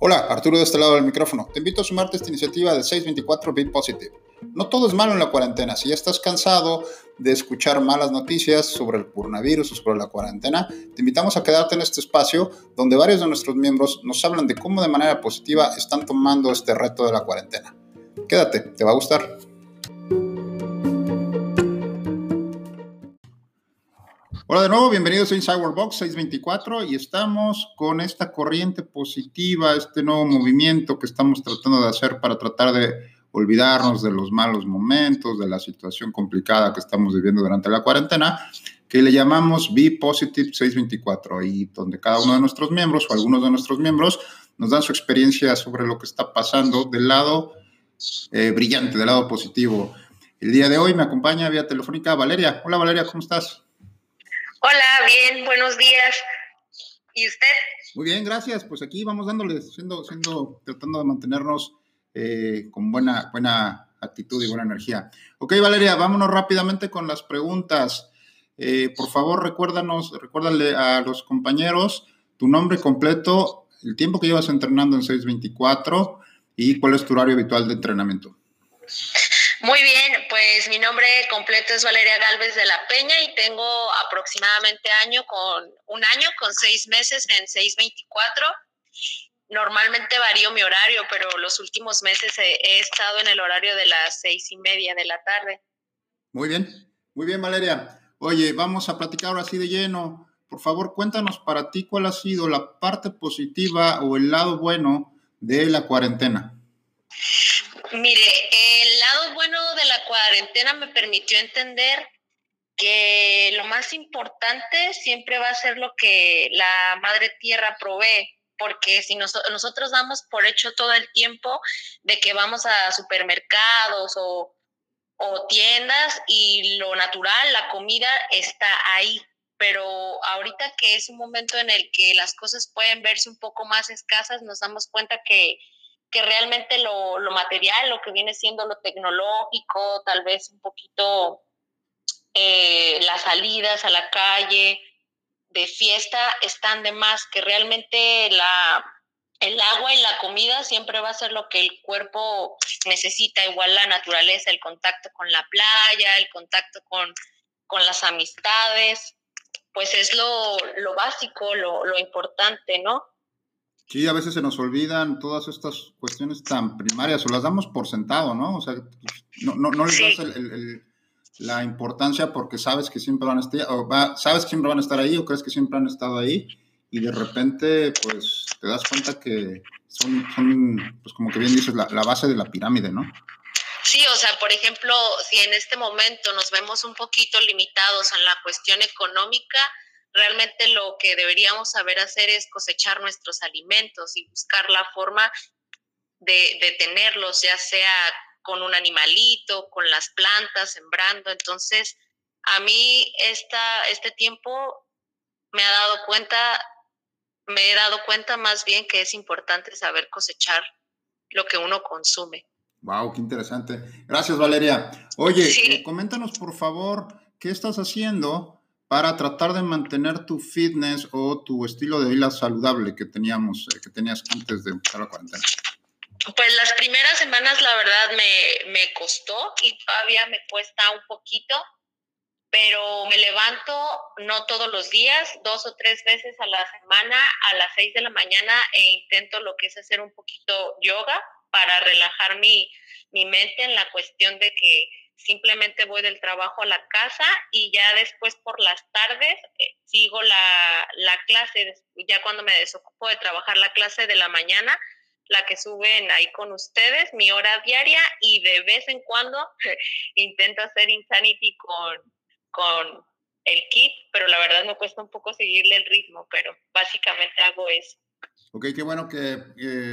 Hola, Arturo de este lado del micrófono. Te invito a sumarte a esta iniciativa de 624 Be Positive. No todo es malo en la cuarentena. Si ya estás cansado de escuchar malas noticias sobre el coronavirus o sobre la cuarentena, te invitamos a quedarte en este espacio donde varios de nuestros miembros nos hablan de cómo de manera positiva están tomando este reto de la cuarentena. Quédate, te va a gustar. Hola de nuevo, bienvenidos a Inside Box 624 y estamos con esta corriente positiva, este nuevo movimiento que estamos tratando de hacer para tratar de olvidarnos de los malos momentos, de la situación complicada que estamos viviendo durante la cuarentena, que le llamamos Be Positive 624 y donde cada uno de nuestros miembros o algunos de nuestros miembros nos dan su experiencia sobre lo que está pasando del lado eh, brillante, del lado positivo. El día de hoy me acompaña vía telefónica Valeria. Hola Valeria, ¿cómo estás? Hola, bien, buenos días. ¿Y usted? Muy bien, gracias. Pues aquí vamos dándole, siendo, siendo, tratando de mantenernos eh, con buena, buena actitud y buena energía. Ok, Valeria, vámonos rápidamente con las preguntas. Eh, por favor, recuérdanos, recuérdale a los compañeros tu nombre completo, el tiempo que llevas entrenando en 624 y cuál es tu horario habitual de entrenamiento. Muy bien, pues mi nombre completo es Valeria Galvez de la Peña y tengo aproximadamente año con un año con seis meses en 624. Normalmente varío mi horario, pero los últimos meses he, estado en el horario de las seis y media de la tarde. Muy bien, muy bien, Valeria. Oye, vamos a platicar así de lleno. Por favor, cuéntanos para ti cuál ha sido la parte positiva o el lado bueno de la cuarentena. Mire, el lado bueno de la cuarentena me permitió entender que lo más importante siempre va a ser lo que la madre tierra provee, porque si nosotros damos por hecho todo el tiempo de que vamos a supermercados o, o tiendas y lo natural, la comida está ahí, pero ahorita que es un momento en el que las cosas pueden verse un poco más escasas, nos damos cuenta que que realmente lo, material, lo que viene siendo lo tecnológico, tal vez un poquito eh, las salidas a la calle de fiesta están de más, que realmente la, el agua y la comida siempre va a ser lo que el cuerpo necesita, igual la naturaleza, el contacto con la playa, el contacto con, con las amistades, pues es lo, lo básico, lo, lo importante, ¿no? Sí, a veces se nos olvidan todas estas cuestiones tan primarias o las damos por sentado, ¿no? O sea, no, no, no les das la importancia porque sabes que siempre van a estar, o sabes que siempre van a estar ahí o crees que siempre han estado ahí y de repente, pues, te das cuenta que son, son pues, como que bien dices, la, la base de la pirámide, ¿no? Sí, o sea, por ejemplo, si en este momento nos vemos un poquito limitados en la cuestión económica, realmente lo que deberíamos saber hacer es cosechar nuestros alimentos y buscar la forma de, tenerlos, ya sea con un animalito, con las plantas, sembrando. Entonces, a mí esta, este tiempo me ha dado cuenta, me he dado cuenta más bien que es importante saber cosechar lo que uno consume. Wow, qué interesante. Gracias, Valeria. Oye, eh, coméntanos por favor, ¿qué estás haciendo para tratar de mantener tu fitness o tu estilo de vida saludable que teníamos, eh, que tenías antes de empezar la cuarentena? Pues las primeras semanas la verdad me, me costó y todavía me cuesta un poquito, pero me levanto no todos los días, dos o tres veces a la semana a las seis de la mañana e intento lo que es hacer un poquito yoga para relajar mi, mi mente en la cuestión de que simplemente voy del trabajo a la casa y ya después por las tardes eh, sigo la, la, clase, ya cuando me desocupo de trabajar la clase de la mañana, la que suben ahí con ustedes, mi hora diaria y de vez en cuando intento hacer Insanity con, con el kit, pero la verdad me cuesta un poco seguirle el ritmo, pero básicamente hago eso. Ok, qué bueno que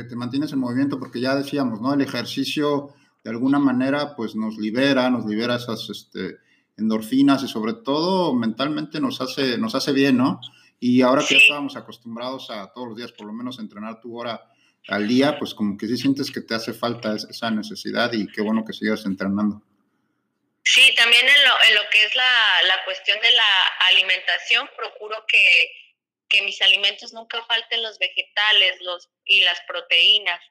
te mantienes en movimiento porque ya decíamos, ¿no? El ejercicio de alguna manera pues nos libera, nos libera esas este, endorfinas y sobre todo mentalmente nos hace, nos hace bien, ¿no? Y ahora que estábamos acostumbrados a todos los días por lo menos entrenar tu hora al día, pues como que sí sientes que te hace falta esa necesidad y qué bueno que sigas entrenando. Sí, también en lo, en lo que es la, la cuestión de la alimentación, procuro que que mis alimentos nunca falten los vegetales los, y las proteínas.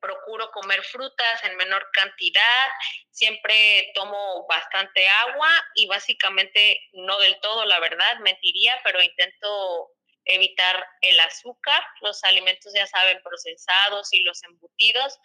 Procuro comer frutas en menor cantidad, siempre tomo bastante agua y básicamente no del todo, la verdad, mentiría, pero intento evitar el azúcar, los alimentos ya saben procesados y los embutidos,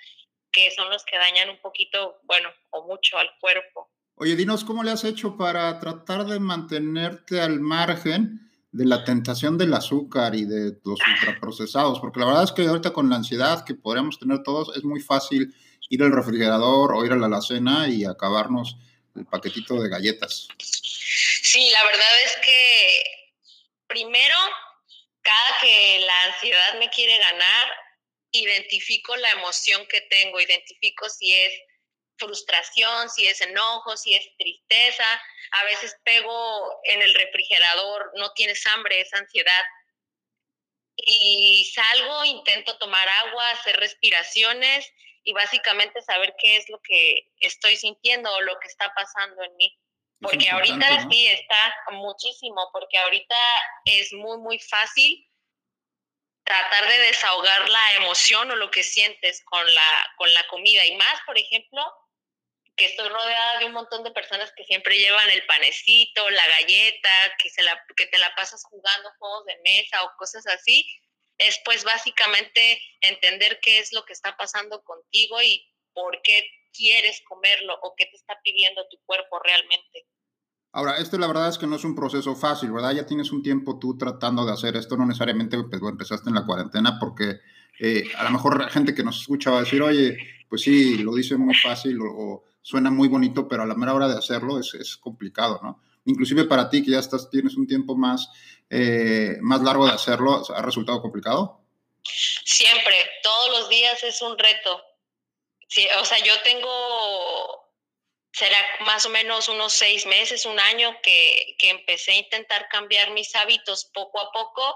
que son los que dañan un poquito, bueno, o mucho al cuerpo. Oye, dinos, ¿cómo le has hecho para tratar de mantenerte al margen de la tentación del azúcar y de los ultraprocesados? Porque la verdad es que ahorita con la ansiedad que podríamos tener todos, es muy fácil ir al refrigerador o ir a la alacena y acabarnos el paquetito de galletas. Sí, la verdad es que primero, cada que la ansiedad me quiere ganar, identifico la emoción que tengo, identifico si es frustración, si es enojo, si es tristeza. A veces pego en el refrigerador, no tienes hambre, es ansiedad. Y salgo, intento tomar agua, hacer respiraciones y básicamente saber qué es lo que estoy sintiendo o lo que está pasando en mí. Porque ahorita sí está muchísimo, porque ahorita es muy, muy fácil tratar de desahogar la emoción o lo que sientes con la, con la comida. Y más, por ejemplo, que estoy rodeada de un montón de personas que siempre llevan el panecito, la galleta, que, se la, que te la pasas jugando juegos de mesa o cosas así, es pues básicamente entender qué es lo que está pasando contigo y por qué quieres comerlo o qué te está pidiendo tu cuerpo realmente. Ahora, esto la verdad es que no es un proceso fácil, ¿verdad? Ya tienes un tiempo tú tratando de hacer esto, no necesariamente pues, empezaste en la cuarentena, porque eh, a lo mejor la gente que nos escucha va a decir, oye, pues sí, lo dice muy fácil o suena muy bonito, pero a la mera hora de hacerlo es, es complicado, ¿no? Inclusive para ti que ya estás, tienes un tiempo más, eh, más largo de hacerlo, ¿ha resultado complicado? Siempre, todos los días es un reto. Sí, o sea, yo tengo, será más o menos unos seis meses, un año que, que empecé a intentar cambiar mis hábitos poco a poco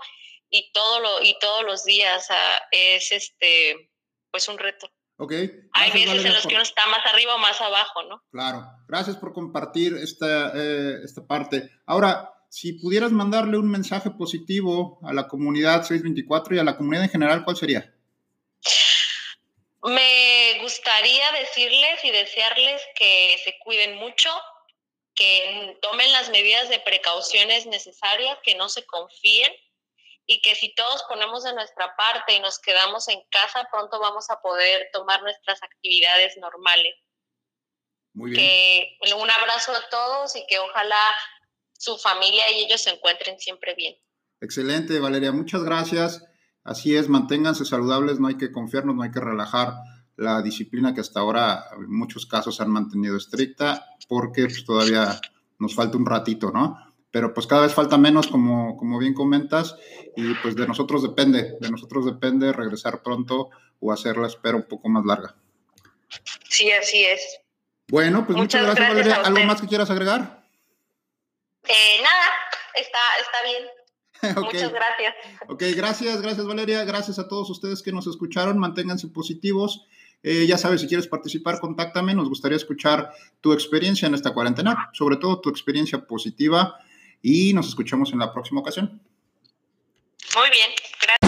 y, todo lo, y todos los días es este, pues un reto. Ok. Hay veces en los que uno está más arriba o más abajo, ¿no? Claro. Gracias por compartir esta, eh, esta parte. Ahora, si pudieras mandarle un mensaje positivo a la comunidad 624 y a la comunidad en general, ¿cuál sería? Me gustaría decirles y desearles que se cuiden mucho, que tomen las medidas de precauciones necesarias, que no se confíen y que si todos ponemos de nuestra parte y nos quedamos en casa, pronto vamos a poder tomar nuestras actividades normales. Muy bien. Que un abrazo a todos y que ojalá su familia y ellos se encuentren siempre bien. Excelente, Valeria, muchas gracias. Así es, manténganse saludables, no hay que confiarnos, no hay que relajar la disciplina que hasta ahora en muchos casos se han mantenido estricta, porque pues, todavía nos falta un ratito, ¿no? pero pues cada vez falta menos, como, como bien comentas, y pues de nosotros depende, de nosotros depende regresar pronto o hacer la espera un poco más larga. Sí, así es. Bueno, pues muchas, gracias, Valeria. ¿Algo más que quieras agregar? Eh, nada, está, está bien. Muchas gracias. Ok, gracias, gracias Valeria, gracias a todos ustedes que nos escucharon, manténganse positivos. Eh, ya sabes, si quieres participar, contáctame, nos gustaría escuchar tu experiencia en esta cuarentena, sobre todo tu experiencia positiva y nos escuchamos en la próxima ocasión. Muy bien, gracias.